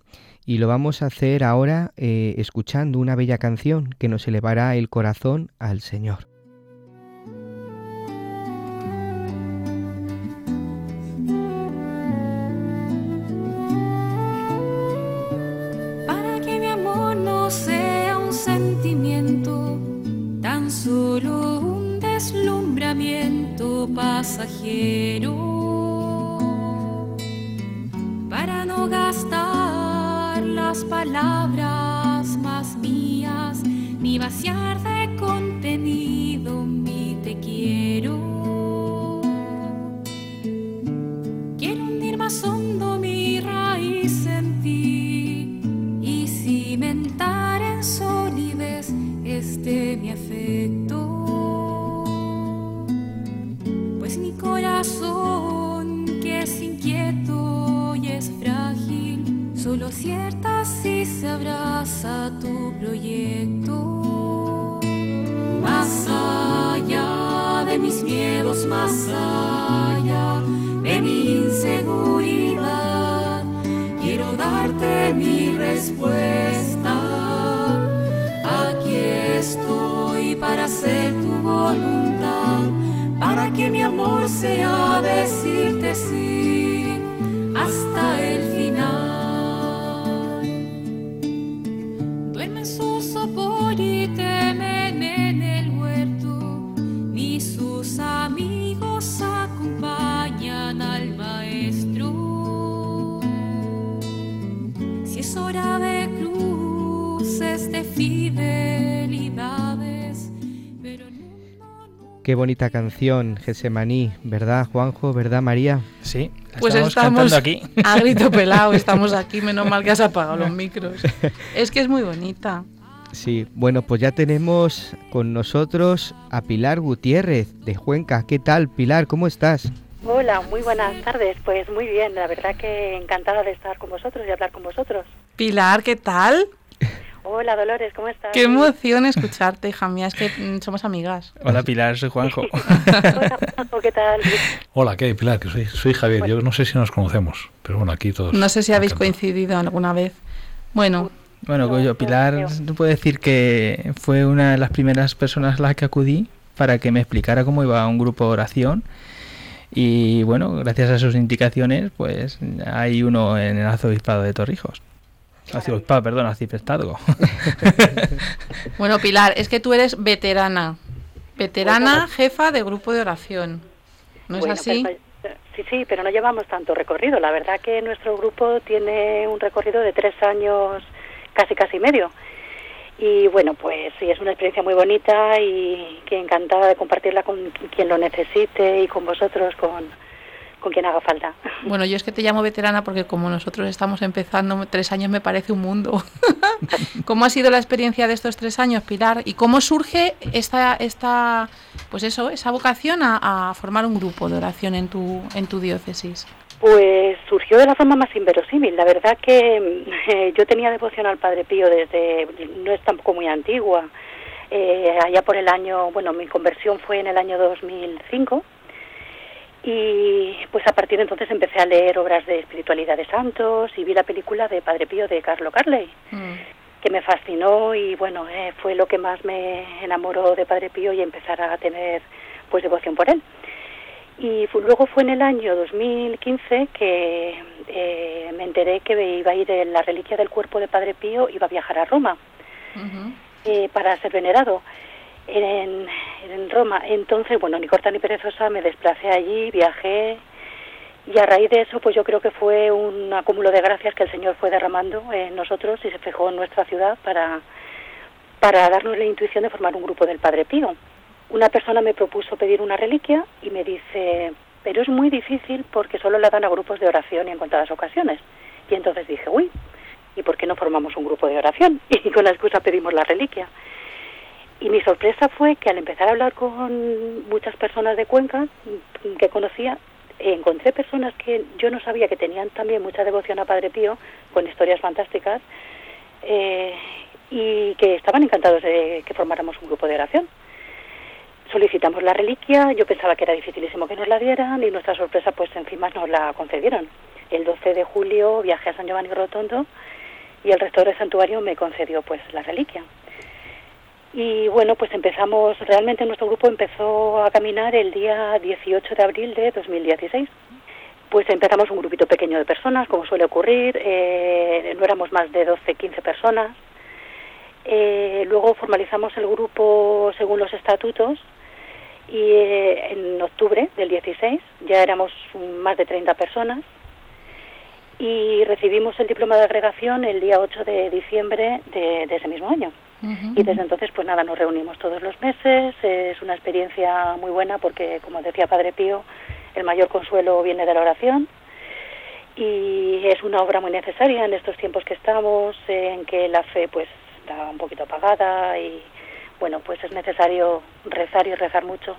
y lo vamos a hacer ahora eh, escuchando una bella canción que nos elevará el corazón al Señor. Para que mi amor no sea un sentimiento, tan solo un deslumbramiento pasajero palabras más mías, ni vaciar proyecto. Más allá de mis miedos, más allá de mi inseguridad, quiero darte mi respuesta. Aquí estoy para hacer tu voluntad, para que mi amor sea decirte sí hasta el final. Qué bonita canción, Gesemaní, ¿verdad, Juanjo? ¿Verdad, María? Sí, la Pues estamos estamos cantando aquí. a grito pelado, estamos aquí, menos mal que has apagado los micros. Es que es muy bonita. Sí, bueno, pues ya tenemos con nosotros a Pilar Gutiérrez de Cuenca. ¿Qué tal, Pilar? ¿Cómo estás? Hola, muy buenas tardes. Pues muy bien, la verdad que encantada de estar con vosotros y hablar con vosotros. Pilar, ¿qué tal? Hola Dolores, ¿cómo estás? Qué emoción escucharte, hija mía, es que mm, somos amigas. Hola Pilar, soy Juanjo. Hola, Juanjo, ¿qué tal? Hola, ¿qué hay, Pilar? Que soy, soy Javier. Yo no sé si nos conocemos, pero bueno, aquí todos. No sé si habéis coincidido alguna vez. Bueno, Bueno, No, yo, no Pilar, te puedo decir que fue una de las primeras personas a las que acudí para que me explicara cómo iba un grupo de oración. Y bueno, gracias a sus indicaciones, pues hay uno en el arzobispado de Torrijos. Arzobispado, perdón, arciprestazgo. bueno, Pilar, es que tú eres veterana. Veterana, jefa de grupo de oración. ¿No es Bueno, así? pues no- sí, sí, pero no llevamos tanto recorrido. La verdad que nuestro grupo tiene un recorrido de tres años, casi casi medio. Y bueno, pues sí, es una experiencia muy bonita y que encantada de compartirla con quien lo necesite y con vosotros, con, con quien haga falta. Bueno, yo es que te llamo veterana porque como nosotros estamos empezando, tres años me parece un mundo. ¿Cómo ha sido la experiencia de estos tres años, Pilar? ¿Y cómo surge esta, esta pues eso, esa vocación a, a formar un grupo de oración en tu, en tu diócesis? Pues surgió de la forma más inverosímil. La verdad que eh, yo tenía devoción al Padre Pío desde, no es tampoco muy antigua, eh, allá por el año, bueno, mi conversión fue en el año 2005 y pues a partir de entonces empecé a leer obras de espiritualidad de santos y vi la película de Padre Pío de Carlo Carley que me fascinó y bueno, eh, fue lo que más me enamoró de Padre Pío y empezar a tener pues devoción por él. Y luego fue en el año 2015 que eh, me enteré que iba a ir en la reliquia del cuerpo de Padre Pío, iba a viajar a Roma eh, para ser venerado en, en Roma. Entonces, bueno, ni corta ni perezosa, me desplacé allí, viajé y a raíz de eso, pues yo creo que fue un acúmulo de gracias que el Señor fue derramando en nosotros y se fijó en nuestra ciudad para, para darnos la intuición de formar un grupo del Padre Pío. Una persona me propuso pedir una reliquia y me dice, pero es muy difícil porque solo la dan a grupos de oración y en contadas ocasiones. Y entonces dije, uy, ¿y por qué no formamos un grupo de oración? Y con la excusa pedimos la reliquia. Y mi sorpresa fue que al empezar a hablar con muchas personas de Cuenca que conocía, encontré personas que yo no sabía que tenían también mucha devoción a Padre Pío, con historias fantásticas, eh, y que estaban encantados de que formáramos un grupo de oración. Solicitamos la reliquia, yo pensaba que era dificilísimo que nos la dieran y nuestra sorpresa pues encima nos la concedieron. El 12 de julio viajé a San Giovanni Rotondo y el rector del santuario me concedió pues la reliquia. Y bueno, pues empezamos, realmente nuestro grupo empezó a caminar el día 18 de abril de 2016. Pues empezamos un grupito pequeño de personas, como suele ocurrir, eh, no éramos más de 12, 15 personas. Eh, luego formalizamos el grupo según los estatutos y eh, en octubre del 16 ya éramos más de 30 personas y recibimos el diploma de agregación el día 8 de diciembre de, de ese mismo año. Y desde entonces, pues nada, nos reunimos todos los meses. Es una experiencia muy buena porque, como decía Padre Pío, el mayor consuelo viene de la oración. Y es una obra muy necesaria en estos tiempos que estamos, en que la fe pues está un poquito apagada y bueno, pues es necesario rezar y rezar mucho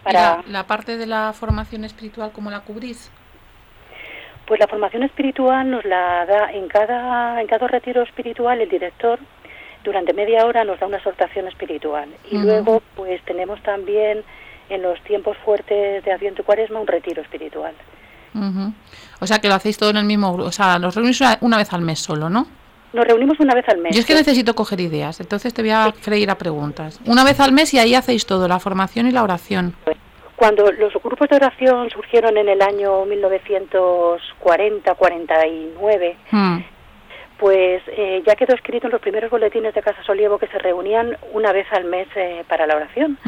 ¿Y para la, la parte de la formación espiritual, ¿cómo la cubrís? Pues la formación espiritual nos la da en cada, en cada retiro espiritual el director. Durante media hora nos da una exhortación espiritual. Y Ujú. luego, pues tenemos también en los tiempos fuertes de Adviento y Cuaresma un retiro espiritual. Ujú. O sea, que lo hacéis todo en el mismo grupo. O sea, los reunís una, una vez al mes solo, ¿no? Nos reunimos una vez al mes. Yo es que necesito coger ideas, entonces te voy a freír a preguntas. Una vez al mes y ahí hacéis todo, la formación y la oración. Cuando los grupos de oración surgieron en el año 1940-49, Hmm. Pues eh, ya quedó escrito en los primeros boletines de Casa Solievo que se reunían una vez al mes eh, para la oración,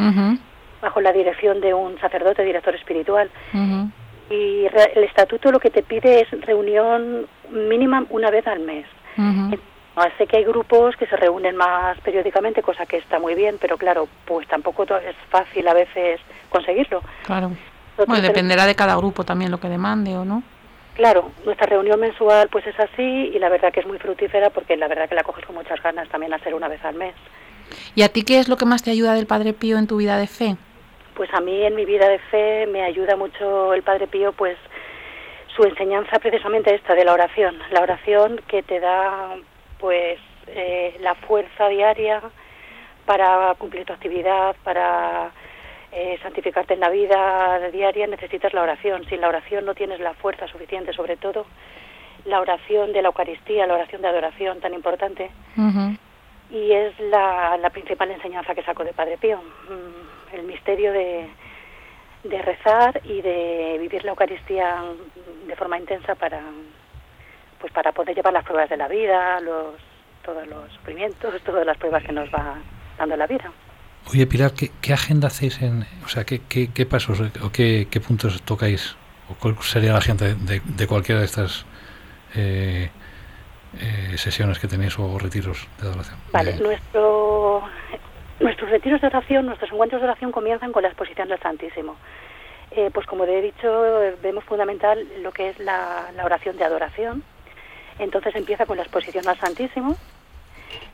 bajo la dirección de un sacerdote, director espiritual. Y re- el estatuto lo que te pide es reunión mínima una vez al mes. Ah, Sé que hay grupos que se reúnen más periódicamente, cosa que está muy bien, pero claro, pues tampoco es fácil a veces conseguirlo. Claro. Bueno, dependerá de cada grupo también lo que demande o no. Claro, nuestra reunión mensual pues es así y la verdad que es muy fructífera porque la verdad que la coges con muchas ganas también a ser una vez al mes. ¿Y a ti qué es lo que más te ayuda del Padre Pío en tu vida de fe? Pues a mí en mi vida de fe me ayuda mucho el Padre Pío, pues su enseñanza precisamente esta de la oración, la oración que te da pues eh, la fuerza diaria para cumplir tu actividad, para eh, santificarte en la vida diaria, necesitas la oración. Sin la oración no tienes la fuerza suficiente, sobre todo la oración de la Eucaristía, la oración de adoración tan importante. Y es la, la principal enseñanza que saco de Padre Pío, mm, el misterio de, de rezar y de vivir la Eucaristía de forma intensa para pues para poder llevar las pruebas de la vida, los, todos los sufrimientos, todas las pruebas que nos va dando la vida. Oye, Pilar, ¿qué, qué agenda hacéis en, o sea, qué, qué, qué pasos o qué, qué puntos tocáis? ¿O cuál sería la agenda de, de cualquiera de estas eh, eh, sesiones que tenéis o retiros de adoración? Vale, De- nuestro, nuestros retiros de oración, nuestros encuentros de oración comienzan con la exposición del Santísimo. Eh, pues como he dicho, eh, vemos fundamental lo que es la, la oración de adoración. Entonces empieza con la exposición al Santísimo.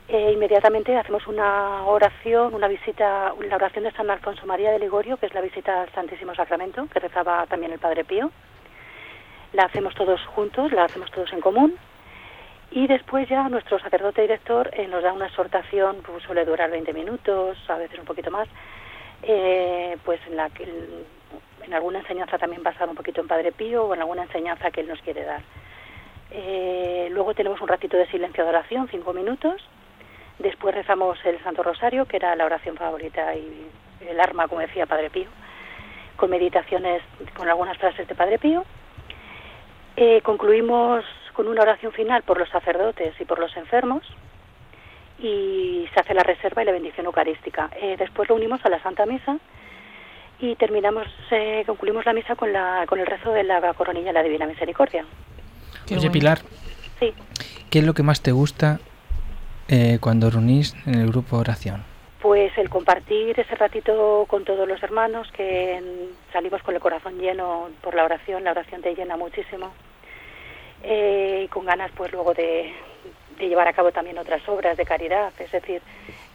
Eh, inmediatamente hacemos una oración, una visita, la oración de San Alfonso María de Ligorio, que es la visita al Santísimo Sacramento, que rezaba también el Padre Pío. La hacemos todos juntos, la hacemos todos en común. Y después ya nuestro sacerdote director eh, nos da una exhortación, pues suele durar 20 minutos, a veces un poquito más, eh, pues en la en alguna enseñanza también basada un poquito en Padre Pío o en alguna enseñanza que él nos quiere dar. Luego tenemos un ratito de silencio de oración, cinco minutos. Después rezamos el Santo Rosario, que era la oración favorita y el arma, como decía Padre Pío, con meditaciones, con algunas frases de Padre Pío. Eh, concluimos con una oración final por los sacerdotes y por los enfermos y se hace la reserva y la bendición eucarística. Eh, después lo unimos a la Santa Misa y terminamos, eh, concluimos la misa con, la, con el rezo de la coronilla de la Divina Misericordia. Qué Oye, bueno. Pilar, Sí. ¿qué es lo que más te gusta eh, cuando reunís en el grupo de oración? Pues el compartir ese ratito con todos los hermanos, que salimos con el corazón lleno por la oración, la oración te llena muchísimo, eh, y con ganas pues luego de, de llevar a cabo también otras obras de caridad, es decir,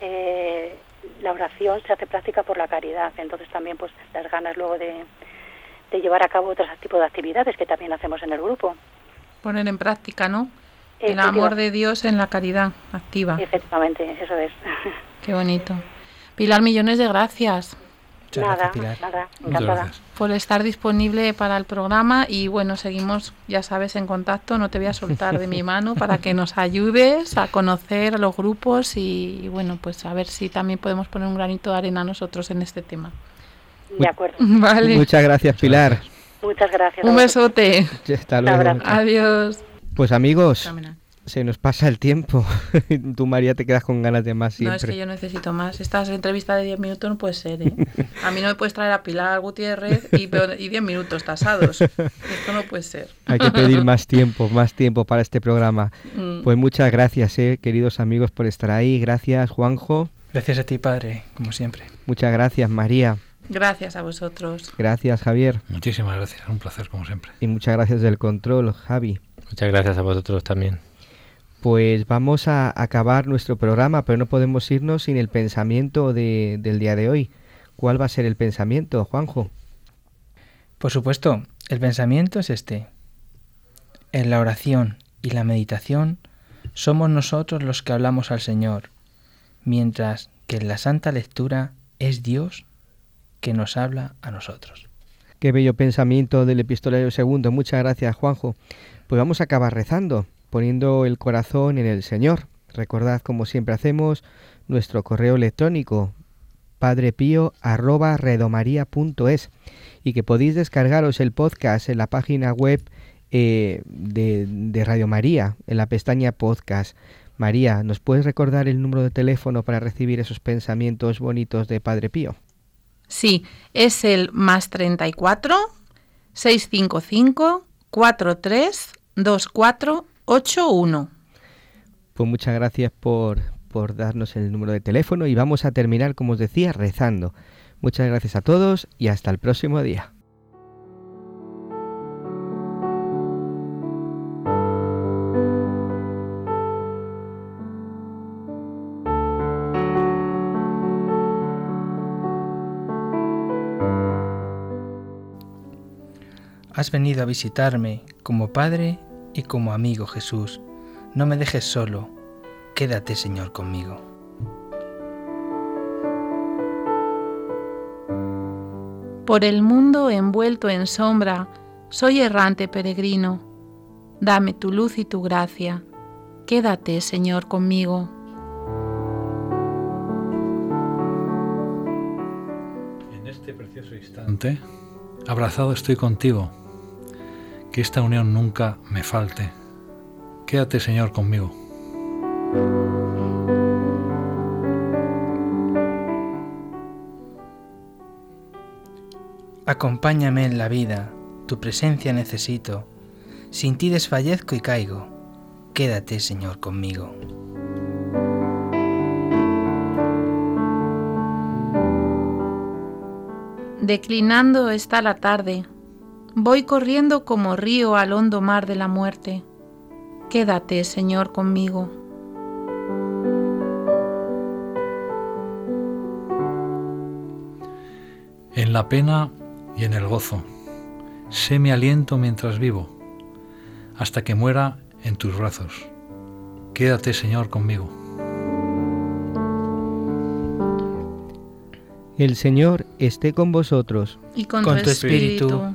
eh, la oración se hace práctica por la caridad, entonces también pues las ganas luego de, de llevar a cabo otros tipos de actividades que también hacemos en el grupo. Poner en práctica, ¿no? El amor de Dios en la caridad activa. Efectivamente, eso es. Qué bonito. Pilar, millones de gracias Muchas nada, gracias, Pilar. nada, encantada. gracias. por estar disponible para el programa y bueno, seguimos, ya sabes, en contacto. No te voy a soltar de mi mano para que nos ayudes a conocer los grupos y, y, bueno, pues a ver si también podemos poner un granito de arena nosotros en este tema. De acuerdo. Vale. Muchas gracias, Pilar. Muchas gracias. a Un besote. Hasta luego. Adiós. Pues amigos. Se nos pasa el tiempo. Tú, María, te quedas con ganas de más siempre. No, es que yo necesito más. Estas entrevistas de 10 minutos no puede ser, ¿eh? A mí no me puedes traer a Pilar Gutiérrez y, y 10 minutos tasados. Esto no puede ser. Hay que pedir más tiempo, más tiempo para este programa. Mm. Pues muchas gracias, eh, queridos amigos, por estar ahí. Gracias, Juanjo. Gracias a ti, Padre, como siempre. Muchas gracias, María. Gracias a vosotros. Gracias, Javier. Muchísimas gracias, un placer como siempre. Y muchas gracias del control, Javi. Muchas gracias a vosotros también. Pues vamos a acabar nuestro programa, pero no podemos irnos sin el pensamiento de- del día de hoy. ¿Cuál va a ser el pensamiento, Juanjo? Por supuesto, el pensamiento es este. En la oración y la meditación somos nosotros los que hablamos al Señor, mientras que en la santa lectura es Dios que nos habla a nosotros. Qué bello pensamiento del epistolario segundo. Muchas gracias, Juanjo. Pues vamos a acabar rezando, poniendo el corazón en el Señor. Recordad, como siempre hacemos, nuestro correo electrónico padrepío@redomaria.es y que podéis descargaros el podcast en la página web eh, de, de Radio María, en la pestaña podcast. María, ¿nos puedes recordar el número de teléfono para recibir esos pensamientos bonitos de Padre Pío? Sí, es el más 34 655 43 24 81. Pues muchas gracias por, por darnos el número de teléfono y vamos a terminar, como os decía, rezando. Muchas gracias a todos y hasta el próximo día. Has venido a visitarme como Padre y como amigo Jesús. No me dejes solo. Quédate, Señor, conmigo. Por el mundo envuelto en sombra, soy errante peregrino. Dame tu luz y tu gracia. Quédate, Señor, conmigo. En este precioso instante, abrazado estoy contigo. Que esta unión nunca me falte. Quédate, Señor, conmigo. Acompáñame en la vida, tu presencia necesito. Sin ti desfallezco y caigo. Quédate, Señor, conmigo. Declinando está la tarde. Voy corriendo como río al hondo mar de la muerte. Quédate, Señor, conmigo. En la pena y en el gozo. Sé mi aliento mientras vivo, hasta que muera en tus brazos. Quédate, Señor, conmigo. El Señor esté con vosotros Y con, Con tu, tu espíritu. espíritu.